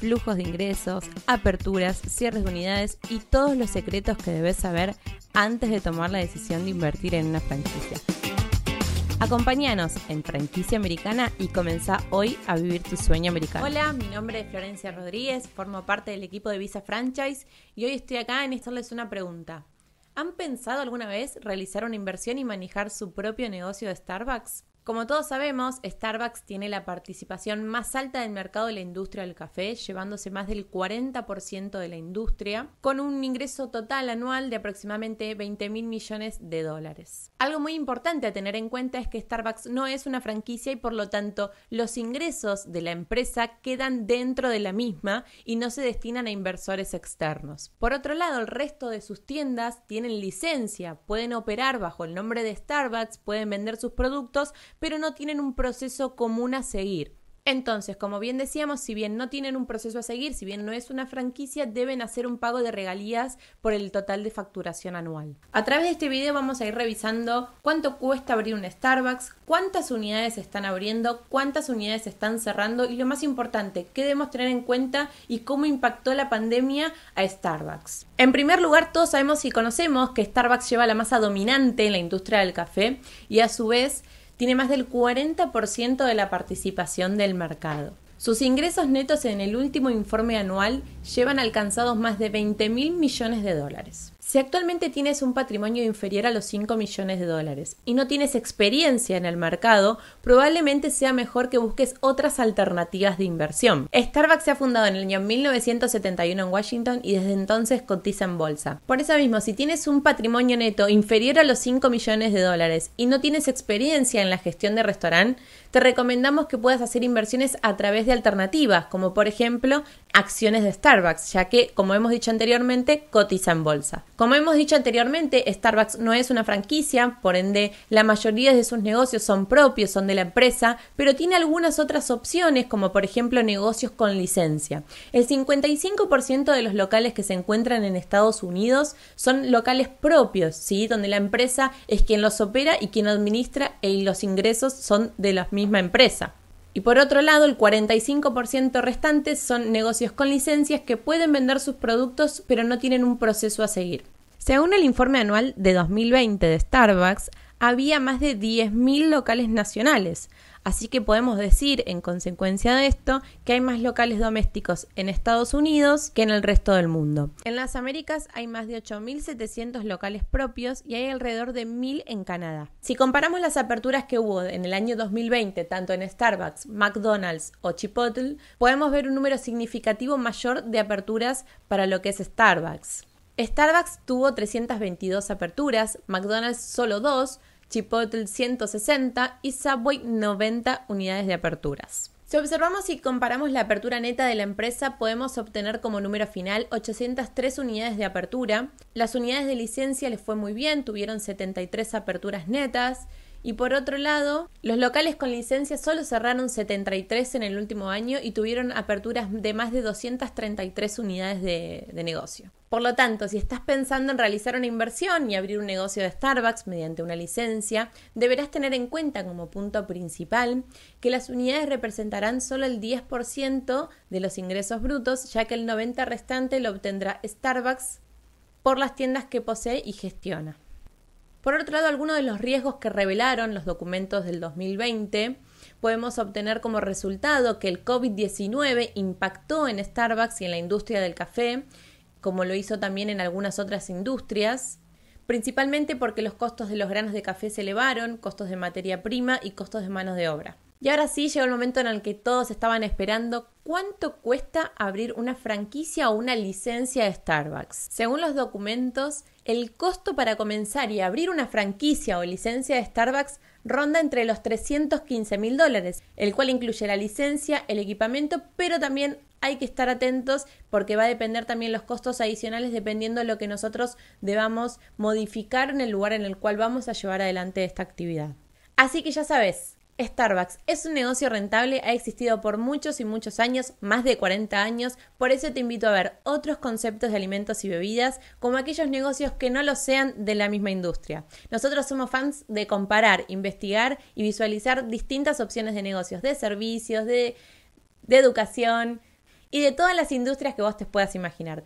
flujos de ingresos, aperturas, cierres de unidades y todos los secretos que debes saber antes de tomar la decisión de invertir en una franquicia. Acompáñanos en Franquicia Americana y comenzá hoy a vivir tu sueño americano. Hola, mi nombre es Florencia Rodríguez, formo parte del equipo de Visa Franchise y hoy estoy acá en hacerles una pregunta. ¿Han pensado alguna vez realizar una inversión y manejar su propio negocio de Starbucks? Como todos sabemos, Starbucks tiene la participación más alta del mercado de la industria del café, llevándose más del 40% de la industria, con un ingreso total anual de aproximadamente 20 mil millones de dólares. Algo muy importante a tener en cuenta es que Starbucks no es una franquicia y por lo tanto los ingresos de la empresa quedan dentro de la misma y no se destinan a inversores externos. Por otro lado, el resto de sus tiendas tienen licencia, pueden operar bajo el nombre de Starbucks, pueden vender sus productos, pero no tienen un proceso común a seguir. Entonces, como bien decíamos, si bien no tienen un proceso a seguir, si bien no es una franquicia, deben hacer un pago de regalías por el total de facturación anual. A través de este video vamos a ir revisando cuánto cuesta abrir un Starbucks, cuántas unidades están abriendo, cuántas unidades están cerrando y lo más importante, qué debemos tener en cuenta y cómo impactó la pandemia a Starbucks. En primer lugar, todos sabemos y conocemos que Starbucks lleva la masa dominante en la industria del café y a su vez tiene más del 40% de la participación del mercado. Sus ingresos netos en el último informe anual llevan alcanzados más de 20 mil millones de dólares. Si actualmente tienes un patrimonio inferior a los 5 millones de dólares y no tienes experiencia en el mercado, probablemente sea mejor que busques otras alternativas de inversión. Starbucks se ha fundado en el año 1971 en Washington y desde entonces cotiza en bolsa. Por eso mismo, si tienes un patrimonio neto inferior a los 5 millones de dólares y no tienes experiencia en la gestión de restaurante, te recomendamos que puedas hacer inversiones a través de alternativas, como por ejemplo acciones de Starbucks, ya que, como hemos dicho anteriormente, cotiza en bolsa. Como hemos dicho anteriormente, Starbucks no es una franquicia, por ende la mayoría de sus negocios son propios, son de la empresa, pero tiene algunas otras opciones, como por ejemplo negocios con licencia. El 55% de los locales que se encuentran en Estados Unidos son locales propios, ¿sí? donde la empresa es quien los opera y quien administra y los ingresos son de la misma empresa. Y por otro lado, el 45% restante son negocios con licencias que pueden vender sus productos pero no tienen un proceso a seguir. Según el informe anual de 2020 de Starbucks, había más de 10.000 locales nacionales, así que podemos decir, en consecuencia de esto, que hay más locales domésticos en Estados Unidos que en el resto del mundo. En las Américas hay más de 8.700 locales propios y hay alrededor de 1.000 en Canadá. Si comparamos las aperturas que hubo en el año 2020, tanto en Starbucks, McDonald's o Chipotle, podemos ver un número significativo mayor de aperturas para lo que es Starbucks. Starbucks tuvo 322 aperturas, McDonald's solo 2, Chipotle 160 y Subway 90 unidades de aperturas. Si observamos y comparamos la apertura neta de la empresa, podemos obtener como número final 803 unidades de apertura. Las unidades de licencia les fue muy bien, tuvieron 73 aperturas netas. Y por otro lado, los locales con licencia solo cerraron 73 en el último año y tuvieron aperturas de más de 233 unidades de, negocio. Por lo tanto, si estás pensando en realizar una inversión y abrir un negocio de Starbucks mediante una licencia, deberás tener en cuenta como punto principal que las unidades representarán solo el 10% de los ingresos brutos, ya que el 90% restante lo obtendrá Starbucks por las tiendas que posee y gestiona. Por otro lado, algunos de los riesgos que revelaron los documentos del 2020 podemos obtener como resultado que el COVID-19 impactó en Starbucks y en la industria del café, como lo hizo también en algunas otras industrias, principalmente porque los costos de los granos de café se elevaron, costos de materia prima y costos de manos de obra. Y ahora sí llegó el momento en el que todos estaban esperando cuánto cuesta abrir una franquicia o una licencia de Starbucks. Según los documentos, el costo para comenzar y abrir una franquicia o licencia de Starbucks ronda entre los 315 mil dólares, el cual incluye la licencia, el equipamiento, pero también hay que estar atentos porque va a depender también los costos adicionales dependiendo de lo que nosotros debamos modificar en el lugar en el cual vamos a llevar adelante esta actividad. Así que ya sabes, Starbucks es un negocio rentable, ha existido por muchos y muchos años, más de 40 años, por eso te invito a ver otros conceptos de alimentos y bebidas, como aquellos negocios que no lo sean de la misma industria. Nosotros somos fans de comparar, investigar y visualizar distintas opciones de negocios, de servicios, de, educación y de todas las industrias que vos te puedas imaginar.